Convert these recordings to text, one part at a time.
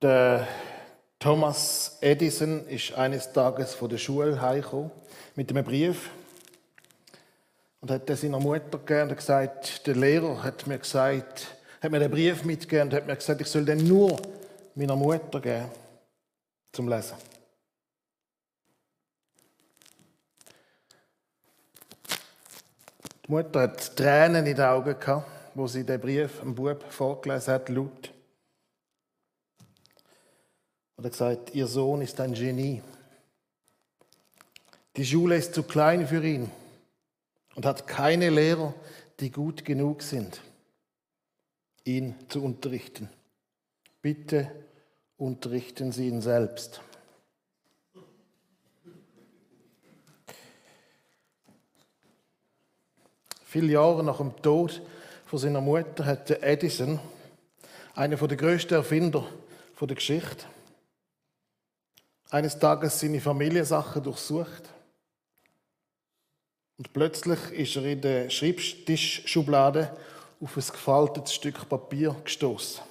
Der Thomas Edison ist eines Tages von der Schule heimgekommen mit einem Brief und hat das seiner Mutter gegeben und gesagt, der Lehrer hat mir gesagt, hat mir den Brief mitgegeben und hat mir gesagt, ich soll den nur meiner Mutter geben zum Lesen. Die Mutter hat Tränen in den Augen gehabt, wo sie den Brief am Bub vorgelesen hat, laut. Und er gesagt, ihr Sohn ist ein Genie. Die Schule ist zu klein für ihn und hat keine Lehrer, die gut genug sind, ihn zu unterrichten. Bitte unterrichten Sie ihn selbst. Viele Jahre nach dem Tod von seiner Mutter hat Edison, einer der größten Erfinder der Geschichte, eines Tages seine Familiensachen durchsucht. Und plötzlich ist er in der Schreibtischschublade auf ein gefaltetes Stück Papier gestoßen.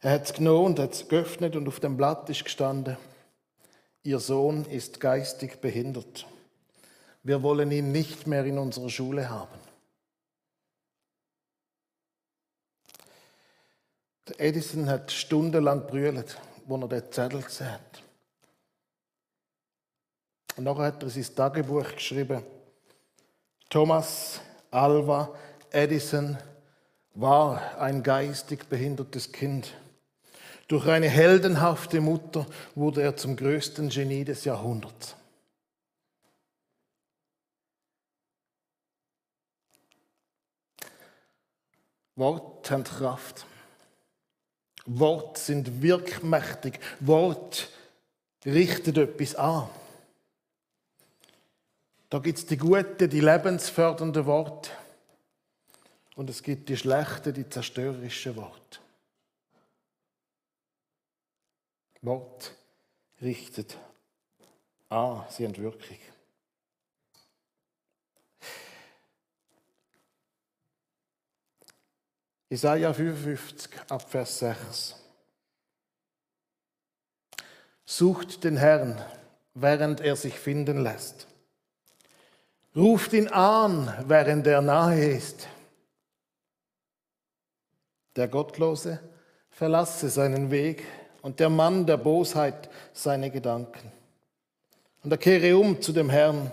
Er hat es genommen und hat es geöffnet und auf dem Blatt ist gestanden, Ihr Sohn ist geistig behindert. Wir wollen ihn nicht mehr in unserer Schule haben. Der Edison hat stundenlang brüllt, wo er den Zettel gesehen hat. Und nachher hat er sein Tagebuch geschrieben. Thomas Alva Edison war ein geistig behindertes Kind. Durch eine heldenhafte Mutter wurde er zum größten Genie des Jahrhunderts. Wort haben Kraft. Wort sind wirkmächtig. Wort richtet etwas an. Da gibt es die guten, die lebensfördernden Worte. Und es gibt die schlechten, die zerstörerischen Worte. Wort richtet an, sie haben Wirkung. Isaiah 55 Abvers 6. Sucht den Herrn, während er sich finden lässt. Ruft ihn an, während er nahe ist. Der Gottlose verlasse seinen Weg und der Mann der Bosheit seine Gedanken. Und er kehre um zu dem Herrn,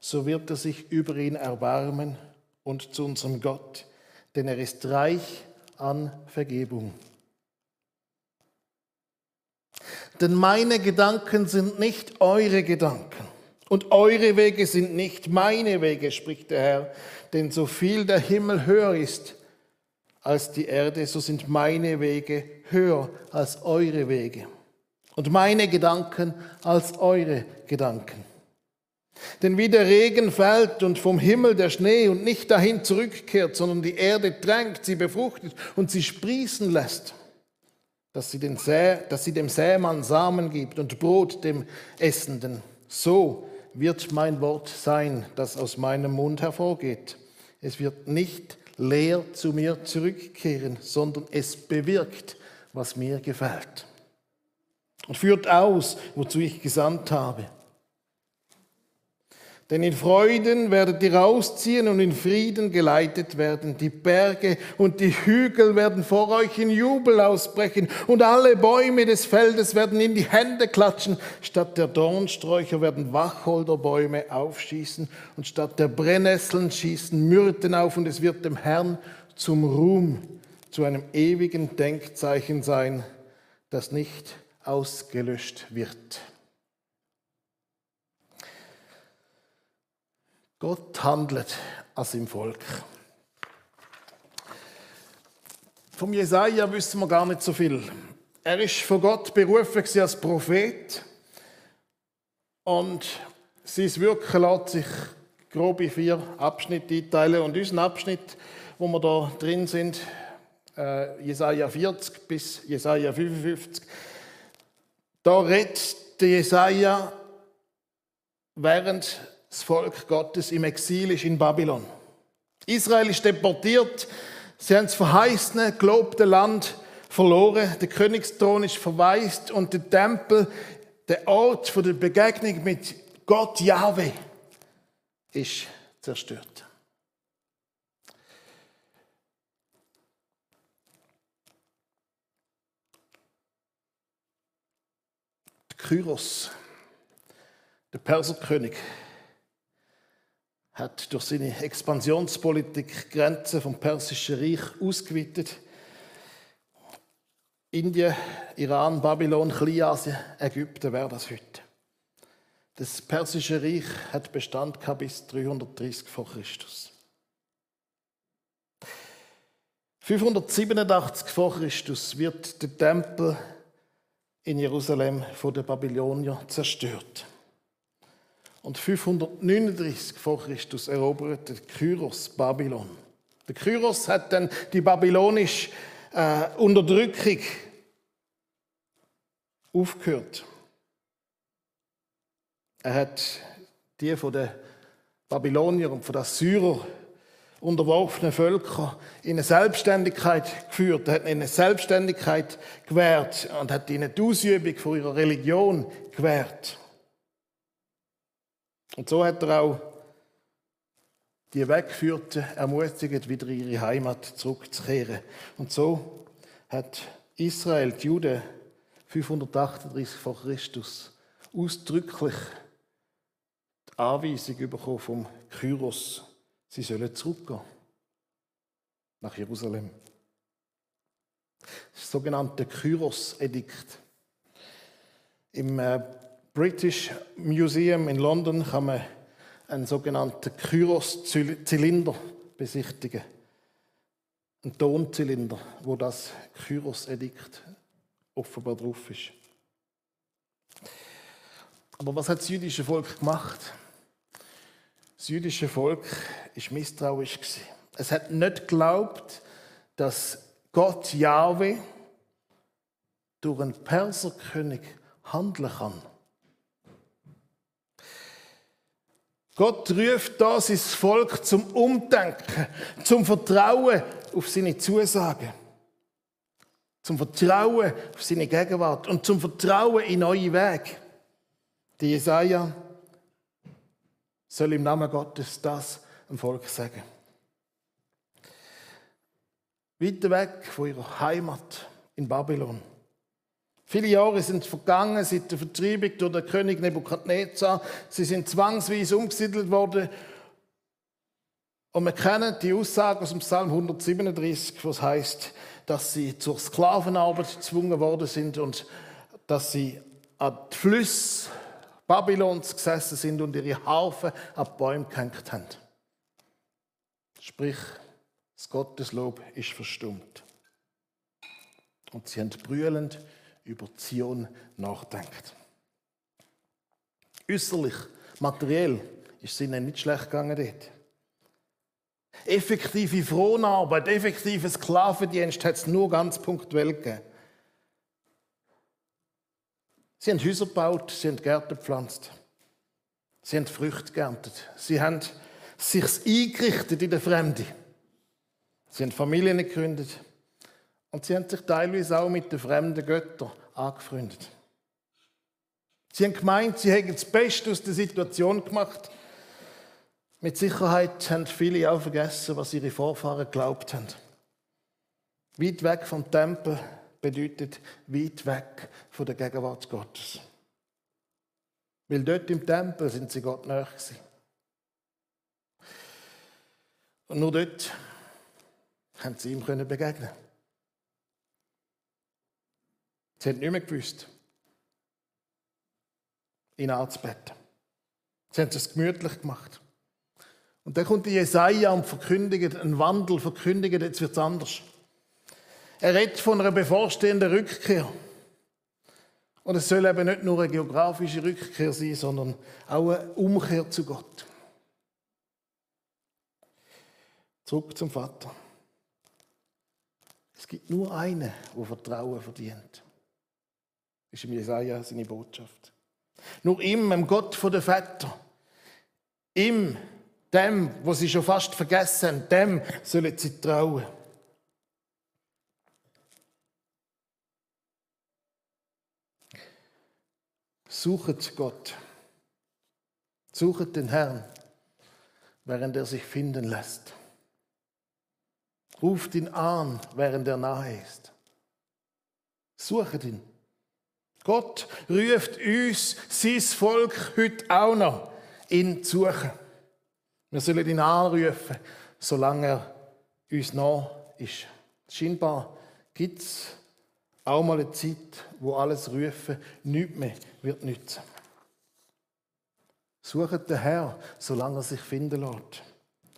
so wird er sich über ihn erbarmen und zu unserem Gott, denn er ist reich an Vergebung. Denn meine Gedanken sind nicht eure Gedanken und eure Wege sind nicht meine Wege, spricht der Herr. Denn so viel der Himmel höher ist als die Erde, so sind meine Wege höher als eure Wege und meine Gedanken als eure Gedanken. Denn wie der Regen fällt und vom Himmel der Schnee und nicht dahin zurückkehrt, sondern die Erde tränkt, sie befruchtet und sie sprießen lässt, dass sie, den Sä dass sie dem Sämann Samen gibt und Brot dem Essenden, so wird mein Wort sein, das aus meinem Mund hervorgeht. Es wird nicht leer zu mir zurückkehren, sondern es bewirkt, was mir gefällt. Und führt aus, wozu ich gesandt habe. Denn in Freuden werdet ihr ausziehen und in Frieden geleitet werden. Die Berge und die Hügel werden vor euch in Jubel ausbrechen und alle Bäume des Feldes werden in die Hände klatschen. Statt der Dornsträucher werden Wacholderbäume aufschießen und statt der Brennnesseln schießen Myrten auf und es wird dem Herrn zum Ruhm, zu einem ewigen Denkzeichen sein, das nicht ausgelöscht wird. Gott handelt als im Volk. Vom Jesaja wissen wir gar nicht so viel. Er ist von Gott berufen als Prophet und sein Wirken lässt sich grob in vier Abschnitte einteilen. Und unser Abschnitt, wo wir da drin sind, äh, Jesaja 40 bis Jesaja 55, da redet Jesaja während das Volk Gottes im Exil ist in Babylon. Israel ist deportiert. Sie haben das verheißene, gelobte Land verloren, der Königsthron ist verwaist und der Tempel, der Ort der Begegnung mit Gott Yahweh, ist zerstört. Kyros, der Perserkönig, hat durch seine Expansionspolitik Grenzen vom Persischen Reich ausgeweitet. Indien, Iran, Babylon, Kleinasien, Ägypten wäre das heute. Das Persische Reich hat Bestand bis 330 vor Christus. 587 vor Christus wird der Tempel in Jerusalem von den Babyloniern zerstört. Und 539 vor Christus eroberte Kyros Babylon. Der Kyros hat dann die babylonische äh, Unterdrückung aufgehört. Er hat die von den Babyloniern und von den Syrern unterworfenen Völker in eine Selbstständigkeit geführt, hat ihnen eine Selbstständigkeit gewährt und hat ihnen die Ausübung von ihrer Religion gewährt. Und so hat er auch die Weggeführten ermutigt, wieder in ihre Heimat zurückzukehren. Und so hat Israel, die Juden, 538 vor Christus ausdrücklich die Anweisung bekommen vom Kyros, sie sollen zurückgehen nach Jerusalem. Das sogenannte Kyros-Edikt. Im äh, British Museum in London kann man einen sogenannten Kyros-Zylinder besichtigen. Ein Tonzylinder, wo das Kyros-Edikt offenbar drauf ist. Aber was hat das jüdische Volk gemacht? Das jüdische Volk ist misstrauisch Es hat nicht geglaubt, dass Gott Jahwe durch einen Perserkönig handeln kann. Gott ruft da sein Volk zum Umdenken, zum Vertrauen auf seine Zusagen, zum Vertrauen auf seine Gegenwart und zum Vertrauen in neue Wege. Die Jesaja soll im Namen Gottes das dem Volk sagen. Weiter weg von ihrer Heimat in Babylon Viele Jahre sind vergangen seit der Vertreibung durch den König Nebukadnezar. Sie sind zwangsweise umgesiedelt worden. Und wir kennen die Aussage aus dem Psalm 137, was heißt, dass sie zur Sklavenarbeit gezwungen worden sind und dass sie an die Flüsse Babylons gesessen sind und ihre Harfe an die Bäume gehängt haben. Sprich, das Gotteslob ist verstummt. Und sie haben brüllend über Zion nachdenkt. Äußerlich, materiell ist es ihnen nicht schlecht gegangen dort. Effektive Fronarbeit, effektiven Sklavendienst hat es nur ganz punktuell gegeben. Sie haben Häuser gebaut, sie haben Gärten gepflanzt, sie haben Früchte geerntet, sie haben sich eingerichtet in der Fremde. Sie haben Familien gegründet, und sie haben sich teilweise auch mit den fremden Göttern angefreundet. Sie haben gemeint, sie hätten das Beste aus der Situation gemacht. Mit Sicherheit haben viele auch vergessen, was ihre Vorfahren geglaubt haben. Weit weg vom Tempel bedeutet weit weg von der Gegenwart Gottes. Weil dort im Tempel sind sie Gott näher gewesen. Und nur dort haben sie ihm begegnen Sie haben nicht mehr gewusst, ihn anzubeten. Sie haben es gemütlich gemacht. Und dann kommt Jesaja und verkündigt einen Wandel, verkündigt, jetzt wird es anders. Er redet von einer bevorstehenden Rückkehr. Und es soll eben nicht nur eine geografische Rückkehr sein, sondern auch eine Umkehr zu Gott. Zurück zum Vater. Es gibt nur einen, der Vertrauen verdient ist im Jesaja seine Botschaft. Nur ihm, dem Gott von den Vätern, ihm, dem, wo sie schon fast vergessen haben, dem sollen sie trauen. Suchet Gott. Suchet den Herrn, während er sich finden lässt. Ruft ihn an, während er nahe ist. Suchet ihn. Gott ruft uns, sein Volk, heute auch noch, ihn zu suchen. Wir sollen ihn anrufen, solange er uns nah ist. Scheinbar gibt es auch mal eine Zeit, wo alles Rufen nichts mehr wird nützen. Sucht den Herr, solange er sich finden lässt.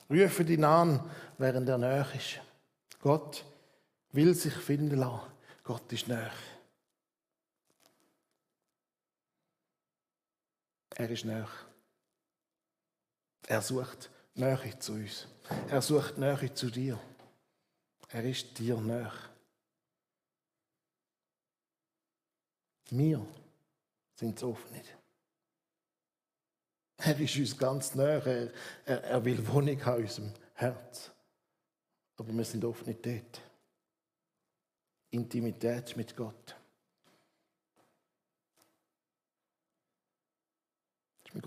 Rufen ihn an, während er näher ist. Gott will sich finden lassen. Gott ist näher. Er ist näher. Er sucht Nähe zu uns. Er sucht Nähe zu dir. Er ist dir näher. Wir sind es oft nicht. Er ist uns ganz näher. Er, er, er will Wohnung haben in unserem Herz. Aber wir sind oft nicht dort. Intimität mit Gott.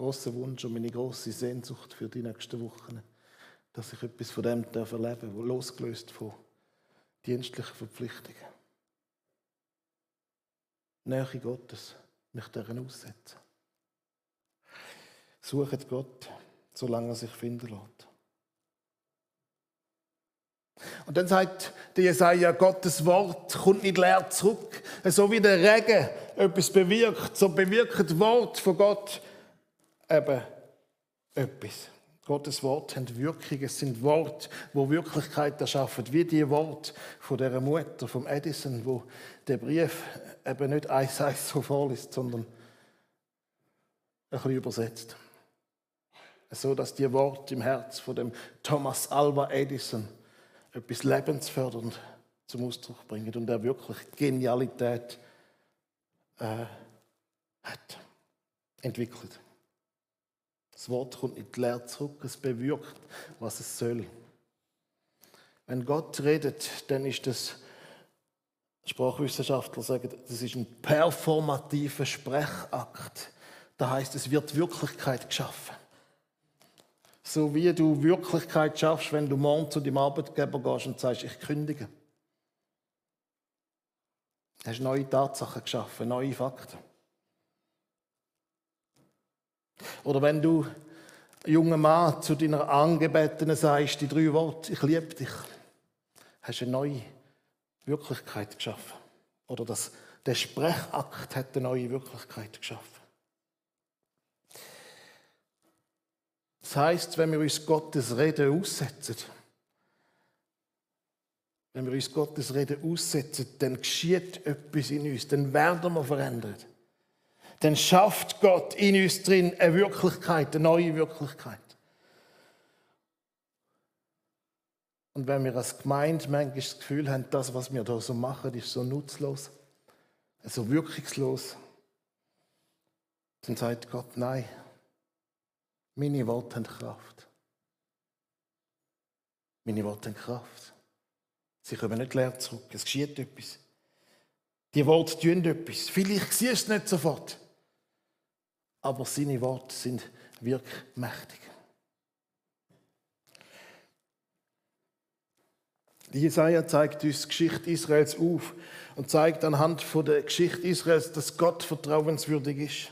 Grosser Wunsch und meine grosse Sehnsucht für die nächsten Wochen, dass ich etwas von dem erleben darf, losgelöst von dienstlichen Verpflichtungen. Nähe Gottes, mich darin aussetzen. Sucht Gott, solange er sich finden lässt. Und dann sagt der Jesaja, Gottes Wort kommt nicht leer zurück. So wie der Regen etwas bewirkt, so bewirkt das Wort von Gott eben etwas. Gottes Wort hat Wirkung. Es sind Worte, wo Wirklichkeit erschaffen. Wie die Worte von der Mutter, vom Edison, wo der Brief eben nicht eins eins so vorliest, sondern ein bisschen übersetzt. So dass die Worte im Herz von dem Thomas Alva Edison etwas lebensfördernd zum Ausdruck bringen und er wirklich Genialität äh, hat entwickelt. Das Wort kommt nicht leer zurück, es bewirkt, was es soll. Wenn Gott redet, dann ist das, Sprachwissenschaftler sagen, das ist ein performativer Sprechakt. Das heißt, es wird Wirklichkeit geschaffen. So wie du Wirklichkeit schaffst, wenn du morgen zu deinem Arbeitgeber gehst und sagst, ich kündige. Du hast neue Tatsachen geschaffen, neue Fakten. Oder wenn du, junger Mann, zu deiner Angebetenen sagst, die drei Worte, ich liebe dich, hast du eine neue Wirklichkeit geschaffen. Oder das, der Sprechakt hat eine neue Wirklichkeit geschaffen. Das heißt, wenn wir uns Gottes Reden aussetzen, wenn wir uns Gottes Reden aussetzen, dann geschieht etwas in uns, dann werden wir verändert dann schafft Gott in uns drin eine Wirklichkeit, eine neue Wirklichkeit. Und wenn wir als Gemeinde manchmal das Gefühl haben, das, was wir da so machen, ist so nutzlos, so wirkungslos, dann sagt Gott, nein, meine Worte haben Kraft. Meine Worte haben Kraft. Sie kommen nicht leer zurück. Es geschieht etwas. Die Worte tun etwas. Vielleicht siehst du es nicht sofort aber seine Worte sind wirkmächtig. Die Jesaja zeigt uns die Geschichte Israels auf und zeigt anhand von der Geschichte Israels, dass Gott vertrauenswürdig ist.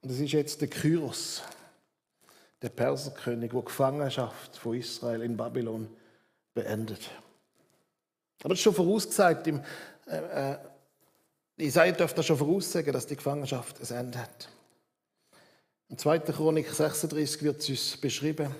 Und es ist jetzt der Kyros, der Perserkönig, der Gefangenschaft von Israel in Babylon beendet. Aber das ist schon vorausgesagt. Im, äh, äh, Isaiah dürfte schon voraussagen, dass die Gefangenschaft ein Ende hat. Im 2. Chronik 36 wird es uns beschrieben.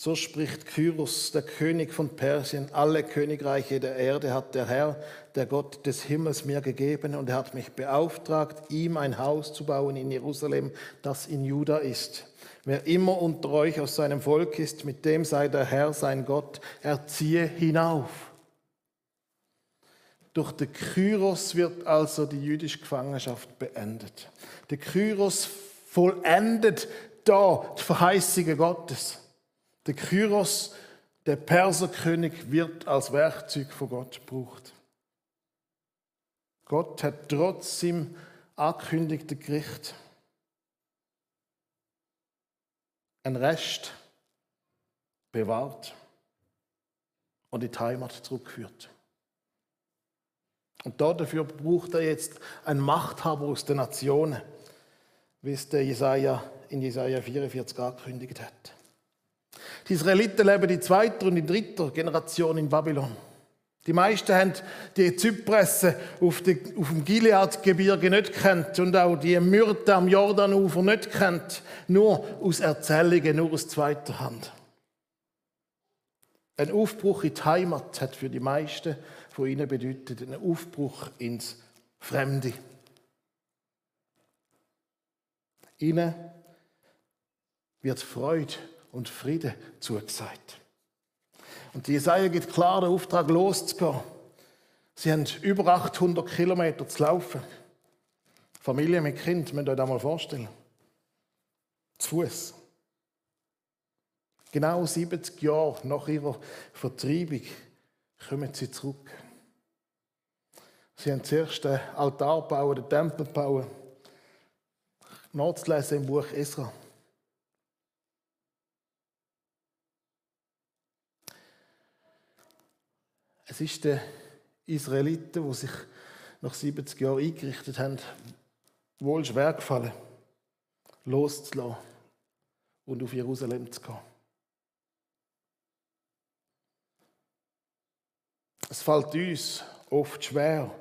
So spricht Kyros, der König von Persien, alle Königreiche der Erde hat der Herr, der Gott des Himmels, mir gegeben und er hat mich beauftragt, ihm ein Haus zu bauen in Jerusalem, das in Juda ist. Wer immer unter euch aus seinem Volk ist, mit dem sei der Herr sein Gott, er ziehe hinauf. Durch den Kyros wird also die jüdische Gefangenschaft beendet. Der Kyros vollendet da die Verheißungen Gottes. Der Kyros, Der Perserkönig wird als Werkzeug von Gott gebraucht. Gott hat trotz seinem angekündigten Gericht einen Rest bewahrt und in die Heimat zurückgeführt. Und dafür braucht er jetzt einen Machthaber aus den Nationen, wie es der Jesaja in Jesaja 44 angekündigt hat. Die Israeliten leben die zweite und die dritte Generation in Babylon. Die meisten haben die Zypressen auf, dem Gilead-Gebirge nicht kennt und auch die Myrte am Jordanufer nicht kennt, nur aus Erzählungen, nur aus zweiter Hand. Ein Aufbruch in die Heimat hat für die meisten von ihnen bedeutet einen Aufbruch ins Fremde. Ihnen wird Freude und Friede zugesagt. Und Jesaja gibt klar den Auftrag, loszugehen. Sie haben über 800 Kilometer zu laufen. Familie mit Kind, müsst ihr euch das mal vorstellen. Zu Fuß. Genau 70 Jahre nach ihrer Vertreibung kommen sie zurück. Sie haben zuerst den Altar gebaut, den Tempel gebaut. Nachzulesen im Buch Esra. Es ist den Israeliten, die sich nach 70 Jahren eingerichtet haben, wohl schwer gefallen, loszulassen und auf Jerusalem zu gehen. Es fällt uns oft schwer,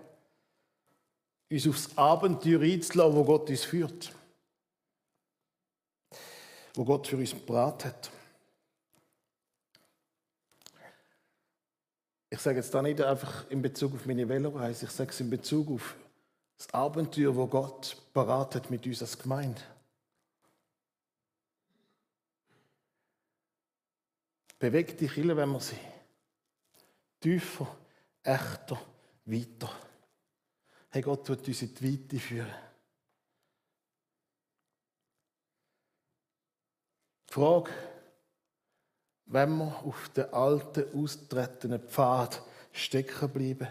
uns aufs Abenteuer einzulassen, wo Gott uns führt. Wo Gott für uns bereit hat. Ich sage jetzt da nicht einfach in Bezug auf meine Veloreise, ich sage es in Bezug auf das Abenteuer, wo Gott parat hat mit uns als Gemeinde. Bewegt Kille, wenn wir sie tiefer, echter, weiter. Hey, Gott wird uns in die Weite führen. Die Frage, wenn wir auf den alten, austretenden Pfad stecken bleiben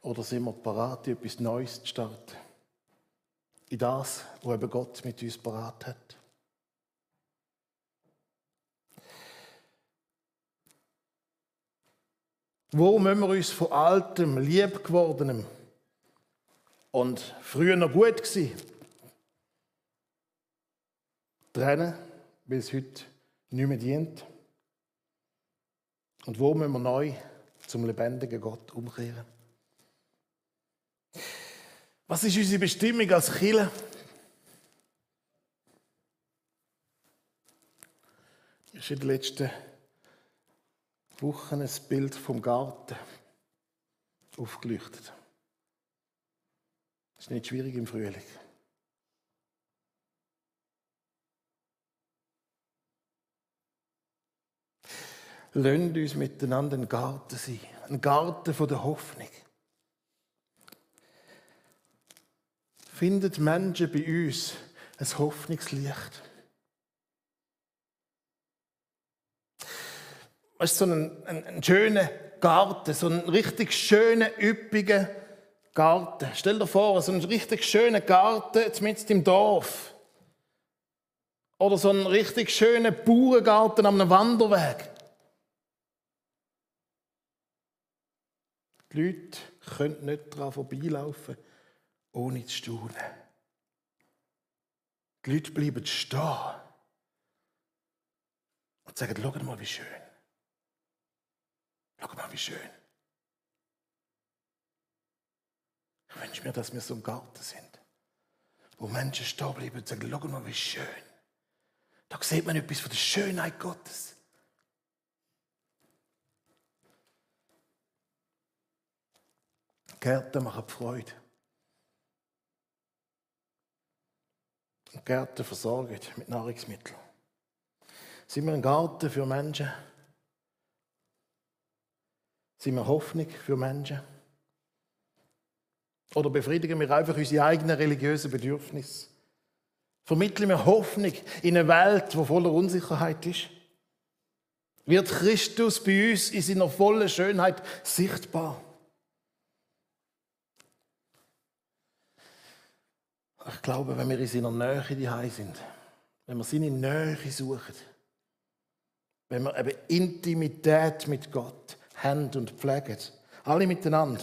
oder sind wir parat, etwas Neues zu starten? In das, was Gott mit uns parat hat. Wo müssen wir uns von altem, lieb gewordenem und früher noch gut gewesen trennen, weil es heute nicht mehr dient? Und wo müssen wir neu zum lebendigen Gott umkehren? Was ist unsere Bestimmung als Killer? Ist in den letzten Wochen ein Bild vom Garten aufgeleuchtet. Ist nicht schwierig im Frühling. Lasst uns miteinander ein Garten sein. Ein Garten der Hoffnung. Findet Menschen bei uns ein Hoffnungslicht. Es ist so ein, ein, ein schöner Garten, so ein richtig schöner, üppiger Garten. Stell dir vor, so ein richtig schöner Garten mitten im Dorf. Oder so ein richtig schöner Bauerngarten am Wanderweg. Die Leute können nicht daran vorbeilaufen, ohne zu staunen. Die Leute bleiben stehen und sagen, schau mal, wie schön. Schau mal, wie schön. Ich mir, dass wir so im Garten sind, wo Menschen stehen bleiben und sagen, schau mal, wie schön. Da sieht man etwas von der Schönheit Gottes. Gärten machen Freude. Und Gärten versorgen mit Nahrungsmitteln. Sind wir ein Garten für Menschen? Sind wir Hoffnung für Menschen? Oder befriedigen wir einfach unsere eigenen religiösen Bedürfnisse? Vermitteln wir Hoffnung in eine Welt, die voller Unsicherheit ist? wird Christus bei uns in seiner vollen Schönheit sichtbar. Ich glaube, wenn wir in seiner Nähe die sind, wenn wir seine Nähe suchen, wenn wir eben Intimität mit Gott haben und pflegen, alle miteinander,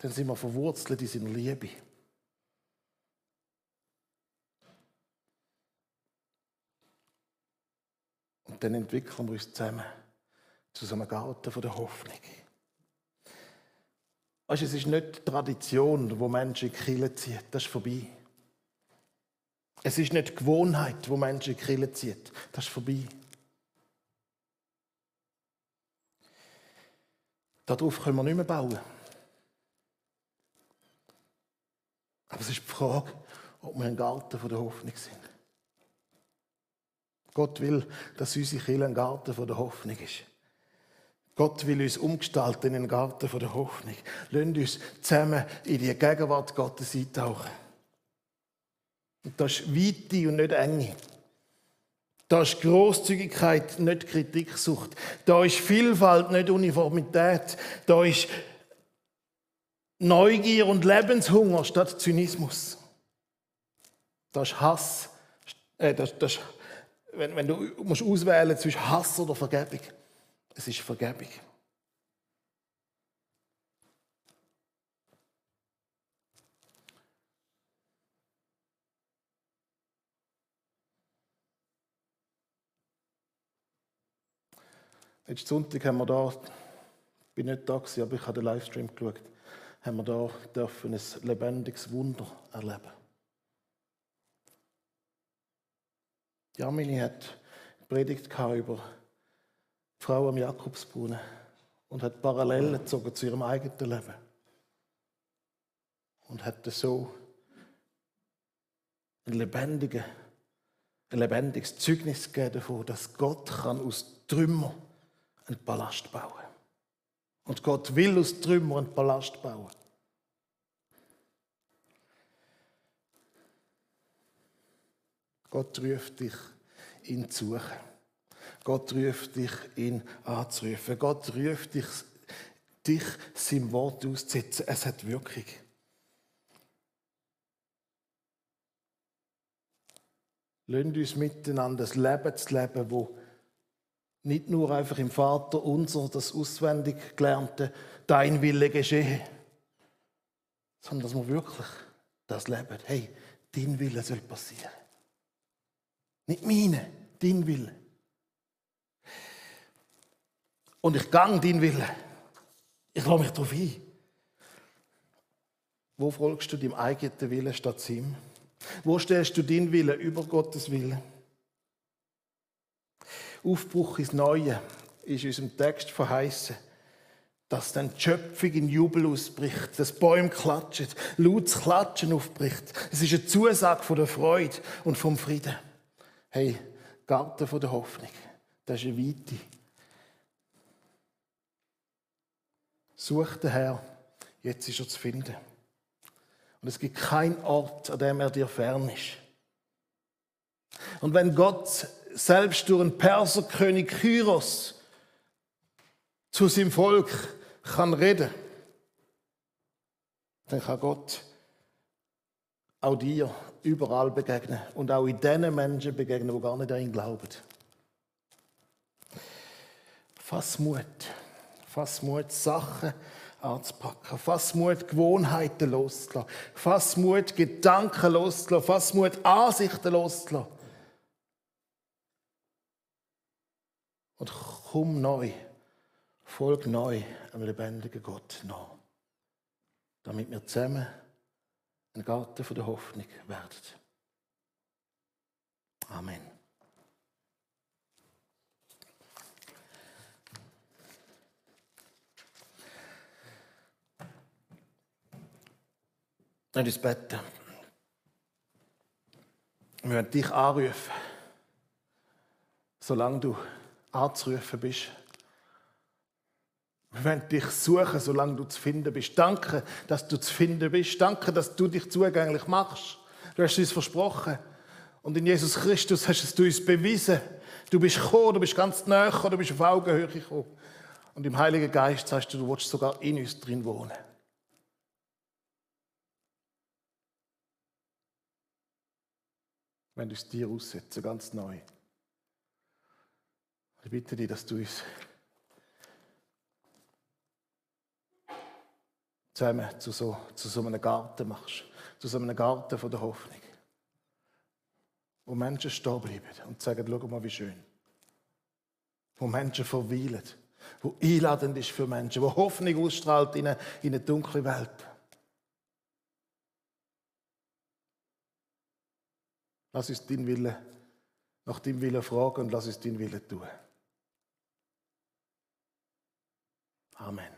dann sind wir verwurzelt in seiner Liebe. Und dann entwickeln wir uns zusammen zu so einem Garten der Hoffnung. Weißt, es ist nicht Tradition, wo Menschen in die Kirche ziehen. Das ist vorbei. Es ist nicht Gewohnheit, wo Menschen in die Kirche ziehen. Das ist vorbei. Darauf können wir nicht mehr bauen. Aber es ist die Frage, ob wir ein Garten der Hoffnung sind. Gott will, dass unsere Kirche ein Garten der Hoffnung ist. Gott will uns umgestalten in einen Garten der Hoffnung. Lasst uns zusammen in die Gegenwart Gottes eintauchen. Und das ist Weite und nicht Enge. Da ist Großzügigkeit, nicht Kritiksucht. Da ist Vielfalt, nicht Uniformität. Da ist Neugier und Lebenshunger statt Zynismus. Da ist Hass. Äh, das, das, wenn, wenn du musst auswählen zwischen Hass oder Vergebung, es ist Vergebung. Letzten Sonntag haben wir da, ich bin nicht da gewesen, aber ich habe den Livestream geschaut, haben wir dürfen ein lebendiges Wunder erleben. Jamini hat Predigt über die Frau am Jakobsbrunnen und hat Parallelen gezogen zu ihrem eigenen Leben. Und hat so ein, lebendige, ein lebendiges Zeugnis gegeben davon, dass Gott kann aus Trümmern einen Palast bauen. Und Gott will aus Trümmern einen Palast bauen. Gott ruft dich, ihn zu suchen. Gott ruft dich, ihn anzurufen. Gott ruft dich, dich sein Wort auszusetzen. Es hat Wirkung. Lasst uns miteinander das Leben zu leben, wo nicht nur einfach im Vater unser, das auswendig gelernte, dein Wille geschehe, sondern dass wir wirklich das leben. Hey, dein Wille soll passieren. Nicht meine, dein Wille. Und ich gang dein Wille. Ich lasse mich darauf ein. Wo folgst du deinem eigenen Willen statt seinem? Wo stellst du deinen Willen über Gottes Willen? Aufbruch ins Neue ist in unserem Text verheißen, dass dann die Schöpfung in Jubel ausbricht, das Bäume klatschen, lautes Klatschen aufbricht. Es ist eine Zusage von der Freude und vom Frieden. Hey, Garten der Hoffnung, das ist eine Weite. Such den Herr, jetzt ist er zu finden. Und es gibt keinen Ort, an dem er dir fern ist. Und wenn Gott selbst durch den Perserkönig Kyros zu seinem Volk kann reden, dann kann Gott auch dir überall begegnen. Und auch in den Menschen begegnen, die gar nicht an ihn glauben. Fass Mut, fass Mut, Sachen anzupacken, fass Mut, Gewohnheiten loszulassen, fass Mut, Gedanken loszulassen, fass Mut, Ansichten loszulassen. Und komm neu, folg neu am lebendigen Gott nach, damit wir zusammen ein Garten von der Hoffnung werden. Amen. Lass uns beten. Wir werden dich anrufen, solange du anzurufen bist. Wir wollen dich suchen, solange du zu finden bist. Danke, dass du zu finden bist. Danke, dass du dich zugänglich machst. Du hast es uns versprochen. Und in Jesus Christus hast es du uns bewiesen, Du bist gekommen, du bist ganz nah gekommen, du bist auf Augenhöhe gekommen. Und im Heiligen Geist sagst du, du willst sogar in uns drin wohnen. Wenn du es dir aussetzen, ganz neu. Ich bitte dich, dass du uns zusammen zu so, zu so einem Garten machst. Zu so einem Garten von der Hoffnung. Wo Menschen stehen bleiben und sagen, schau mal, wie schön. Wo Menschen verweilen. Wo einladend ist für Menschen. Wo Hoffnung ausstrahlt in eine, in eine dunkle Welt. Lass uns dein Wille, nach deinem Willen fragen und lass uns dein Wille tun. Amen.